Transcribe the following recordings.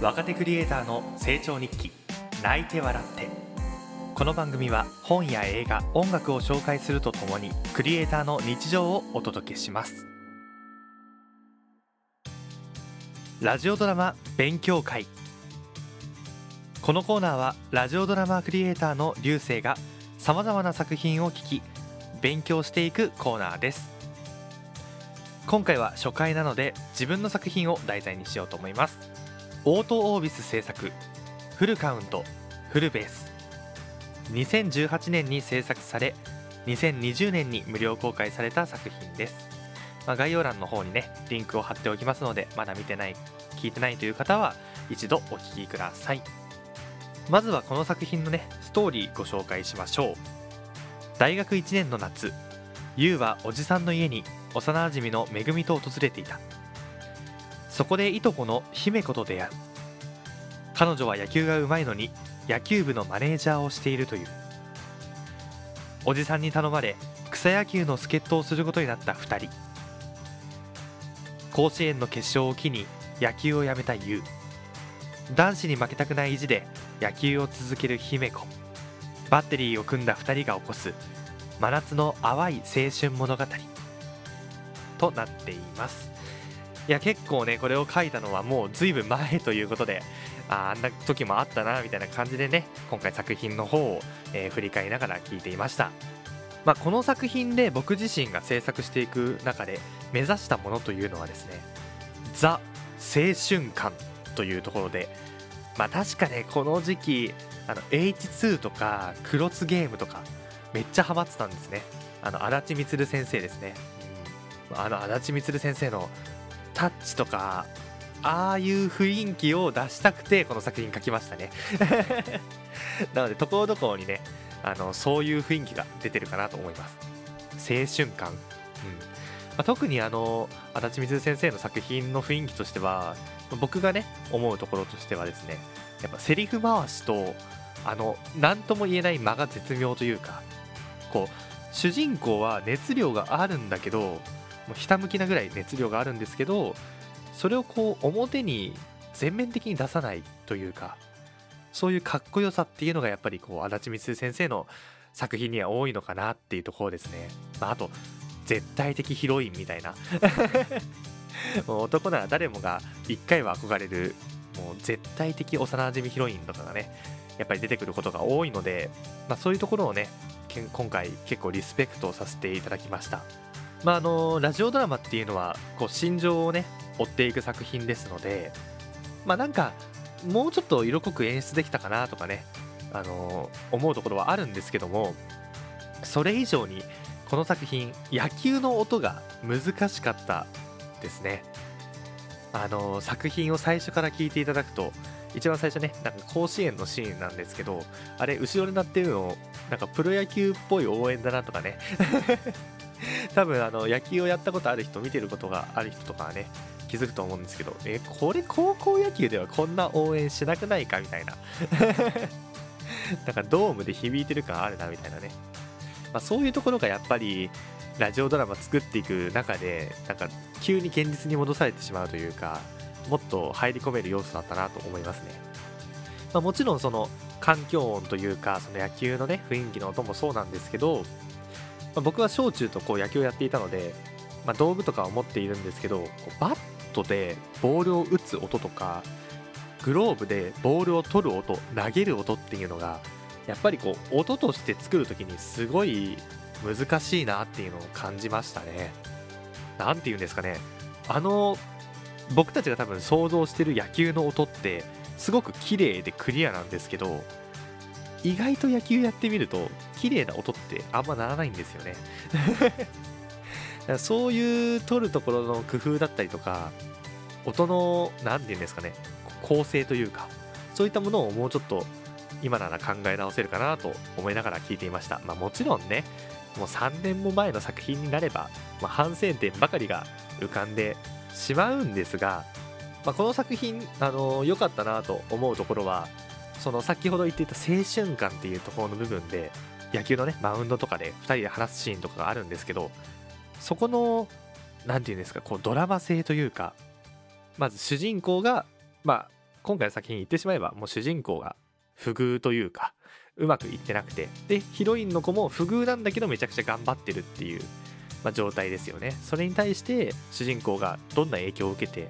若手クリエイターの成長日記泣いて笑って。この番組は本や映画音楽を紹介するとともにクリエイターの日常をお届けします。ラジオドラマ勉強会。このコーナーはラジオドラマクリエイターの流星がさまざまな作品を聞き勉強していくコーナーです。今回は初回なので自分の作品を題材にしようと思います。オートオービス制作。フルカウント。フルベース。2018年に制作され2020年に無料公開された作品です、まあ、概要欄の方にねリンクを貼っておきますのでまだ見てない聞いてないという方は一度お聞きください。まずはこの作品のねストーリーご紹介しましょう。大学1年の夏優はおじさんの家に幼馴染のめぐみと訪れていた。そこでいとこの姫子と出会う彼女は野球がうまいのに野球部のマネージャーをしているという。おじさんに頼まれ草野球の助っ人をすることになった2人。甲子園の決勝を機に野球をやめた優。男子に負けたくない意地で野球を続ける姫子。バッテリーを組んだ2人が起こす真夏の淡い青春物語。となっています。いや結構ねこれを書いたのはもうずいぶん前ということでああんな時もあったなみたいな感じでね今回作品の方を、えー、振り返りながら聞いていました。まあ、この作品で僕自身が制作していく中で目指したものというのはですねザ青春感というところでまあ確かねこの時期あの H2 とかクロスゲームとかめっちゃハマってたんですね。あの足立満先生ですね、あの足立満先生のタッチとかああいう雰囲気を出したくてこの作品書きましたね。なのでところどころにねあのそういう雰囲気が出てるかなと思います。青春感、うん。まあ、特にあの足立水先生の作品の雰囲気としては僕がね思うところとしてはですねやっぱセリフ回しとあの何とも言えない間が絶妙というかこう主人公は熱量があるんだけどもうひたむきなぐらい熱量があるんですけどそれをこう表に全面的に出さないというかそういうかっこよさっていうのがやっぱりこう足立光先生の作品には多いのかなっていうところですね、まあ、あと絶対的ヒロインみたいな。もう男なら誰もが一回は憧れるもう絶対的幼馴染ヒロインとかがねやっぱり出てくることが多いので、まあ、そういうところをね今回結構リスペクトさせていただきました。まああのラジオドラマっていうのはこう心情をね追っていく作品ですのでまあなんかもうちょっと色濃く演出できたかなとかねあの思うところはあるんですけどもそれ以上にこの作品野球の音が難しかったですね。あの作品を最初から聞いていただくと一番最初ねなんか甲子園のシーンなんですけどあれ後ろになってるのなんかプロ野球っぽい応援だなとかね。多分あの野球をやったことある人見てることがある人とかはね気づくと思うんですけどえこれ高校野球ではこんな応援しなくないかみたいな。なんかドームで響いてる感あるなみたいなね、まあ、そういうところがやっぱりラジオドラマ作っていく中でなんか急に現実に戻されてしまうというかもっと入り込める要素だったなと思いますね、まあ、もちろんその環境音というかその野球のね雰囲気の音もそうなんですけど、まあ、僕は小中とこう野球をやっていたので、まあ、道具とかを持っているんですけどバットでボールを打つ音とかグローブでボールを取る音投げる音っていうのがやっぱりこう音として作る時にすごい難しいなっていうのを感じましたね。なんて言うんですかねあの僕たちが多分想像してる野球の音ってすごく綺麗でクリアなんですけど意外と野球やってみると綺麗な音ってあんまならないんですよね。そういう撮るところの工夫だったりとか音の何て言うんですかね構成というかそういったものをもうちょっと今なら考え直せるかなと思いながら聞いていました、まあ、もちろんねもう3年も前の作品になれば、まあ、反省点ばかりが浮かんでしまうんですが、まあ、この作品あの良かったなと思うところはその先ほど言っていた青春感っていうところの部分で野球のねマウンドとかで2人で話すシーンとかがあるんですけどそこの何て言うんですかこうドラマ性というかまず主人公がまあ今回の作品言ってしまえばもう主人公が不遇というかうまくいってなくてでヒロインの子も不遇なんだけどめちゃくちゃ頑張ってるっていう、まあ、状態ですよね。それに対して主人公がどんな影響を受けて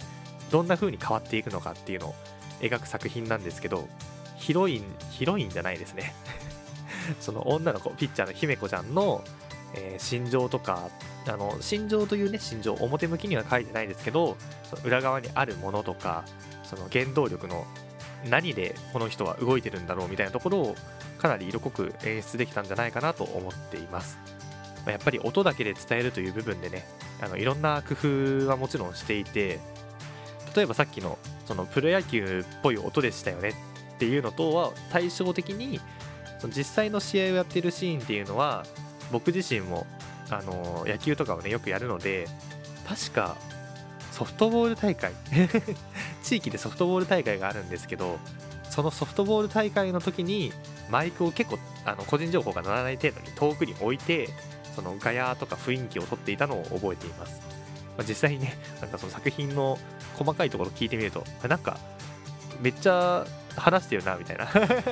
どんな風に変わっていくのかっていうのを描く作品なんですけどヒロインヒロインじゃないですね その女の子ピッチャーの姫子ちゃんの、えー、心情とかあの心情というね心情表向きには書いてないですけどその裏側にあるものとかその原動力の何でこの人は動いてるんだろうみたいなところをかなり色濃く演出できたんじゃないかなと思っています。やっぱり音だけで伝えるという部分でねあのいろんな工夫はもちろんしていて例えばさっきのそのプロ野球っぽい音でしたよねっていうのとは対照的にその実際の試合をやってるシーンっていうのは僕自身もあの野球とかをねよくやるので確かソフトボール大会 地域でソフトボール大会があるんですけどそのソフトボール大会の時にマイクを結構あの個人情報が乗らない程度に遠くに置いてそのガヤとか雰囲気を撮っていたのを覚えています、まあ、実際にねなんかその作品の細かいところ聞いてみるとなんかめっちゃ話してるなみたいな。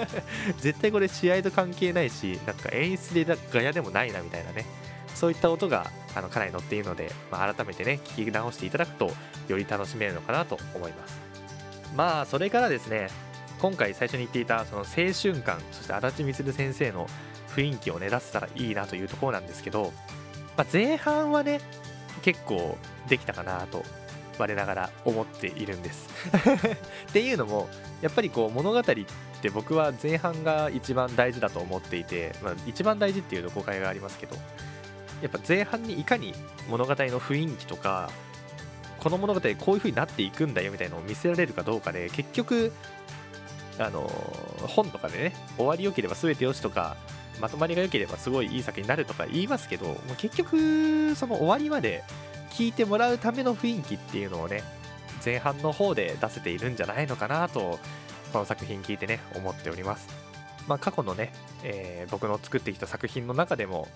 絶対これ試合と関係ないしなんか演出でガヤでもないなみたいなね。そういった音があのかなり載っているので、まあ、改めてね聞き直していただくとより楽しめるのかなと思います。まあそれからですね今回最初に言っていたその青春感そして足立満先生の雰囲気をね出せたらいいなというところなんですけど、まあ、前半はね結構できたかなと我ながら思っているんです。っていうのもやっぱりこう物語って僕は前半が一番大事だと思っていて、まあ、一番大事っていうと誤解がありますけどやっぱ前半にいかに物語の雰囲気とかこの物語こういう風になっていくんだよみたいなのを見せられるかどうかで結局あの本とかでね終わり良ければ全てよしとかまとまりが良ければすごいいい作品になるとか言いますけどもう結局その終わりまで聞いてもらうための雰囲気っていうのをね前半の方で出せているんじゃないのかなとこの作品聞いてね思っております。まあ過去のね、えー、僕の作ってきた作品の中でも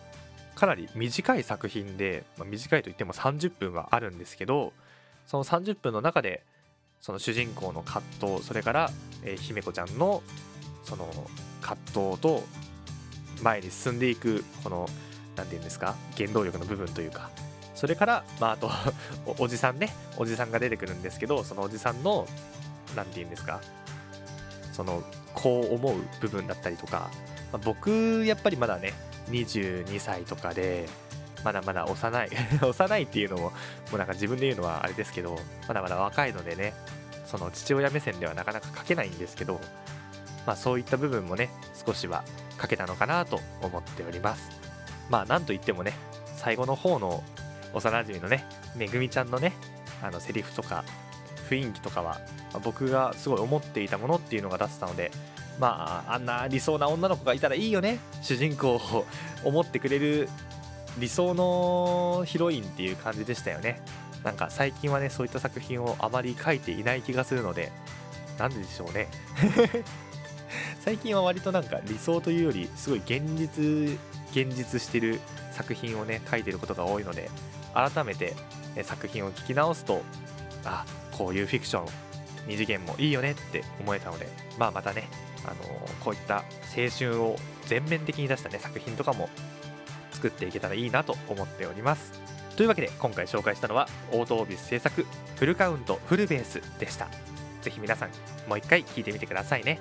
かなり短い作品で、まあ、短いといっても30分はあるんですけどその30分の中でその主人公の葛藤それから、えー、姫子ちゃんのその葛藤と前に進んでいくこの何て言うんですか原動力の部分というかそれから、まあ、あと おじさんねおじさんが出てくるんですけどそのおじさんの何て言うんですかそのこう思う部分だったりとか、まあ、僕やっぱりまだね22歳とかでまだまだ幼い 幼いっていうのももうなんか自分で言うのはあれですけどまだまだ若いのでねその父親目線ではなかなか書けないんですけどまあそういった部分もね少しは書けたのかなと思っております。まあなんといってもね最後の方の幼馴染のねめぐみちゃんのねあのセリフとか雰囲気とかは、まあ、僕がすごい思っていたものっていうのが出せたのでまああんな理想な女の子がいたらいいよね主人公を思ってくれる理想のヒロインっていう感じでしたよね。なんか最近はねそういった作品をあまり書いていない気がするのでなんででしょうね。最近は割となんか理想というよりすごい現実現実してる作品をね書いてることが多いので改めて作品を聞き直すとあこういうフィクション二次元もいいよねって思えたのでまあまたねあのこういった青春を全面的に出したね作品とかも作っていけたらいいなと思っております。というわけで今回紹介したのはオートオービス制作フルカウントフルベースでした。ぜひ皆さんもう一回聴いてみてくださいね。